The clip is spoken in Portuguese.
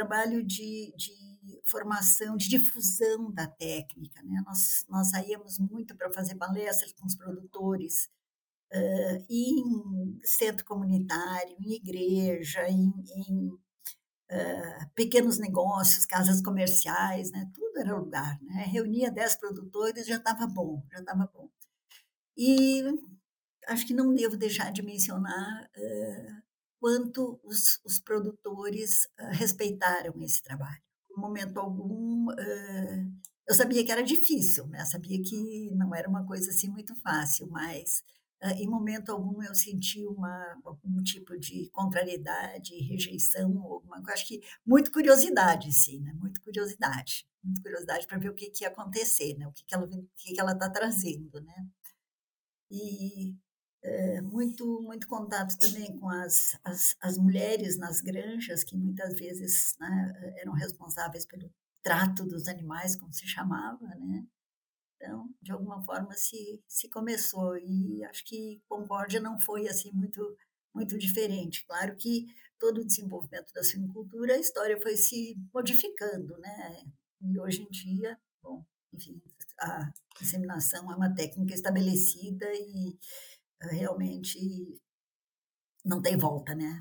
trabalho de de formação, de difusão da técnica, né, nós nós saíamos muito para fazer palestras com os produtores, hã, em centro comunitário, em igreja, em em, hã, pequenos negócios, casas comerciais, né, tudo era lugar, né, reunia 10 produtores, já estava bom, já estava bom. E acho que não devo deixar de mencionar, hã, quanto os os produtores, hã, respeitaram esse trabalho. Em momento algum, hã, eu sabia que era difícil, né, sabia que não era uma coisa, assim, muito fácil, mas, hã, em momento algum eu senti uma algum tipo de contrariedade, rejeição alguma coi acho que muito curiosidade sim, né, muito curiosidade, muito curiosidade para ver o que que ia acontecer, né, o que que ela está trazendo, né. E, eh, muito muito contato também com as as as mulheres nas granjas que muitas vezes, né, eram responsáveis pelo trato dos animais, como se chamava, né. Então, de alguma forma se se começou e acho que Concórdia não foi, assim, muito muito diferente. Claro que todo o desenvolvimento da suinocultura, a história foi se modificando, né, e hoje em dia, bom, enfim, a inseminação é uma técnica estabelecida e realmente não tem volta, né.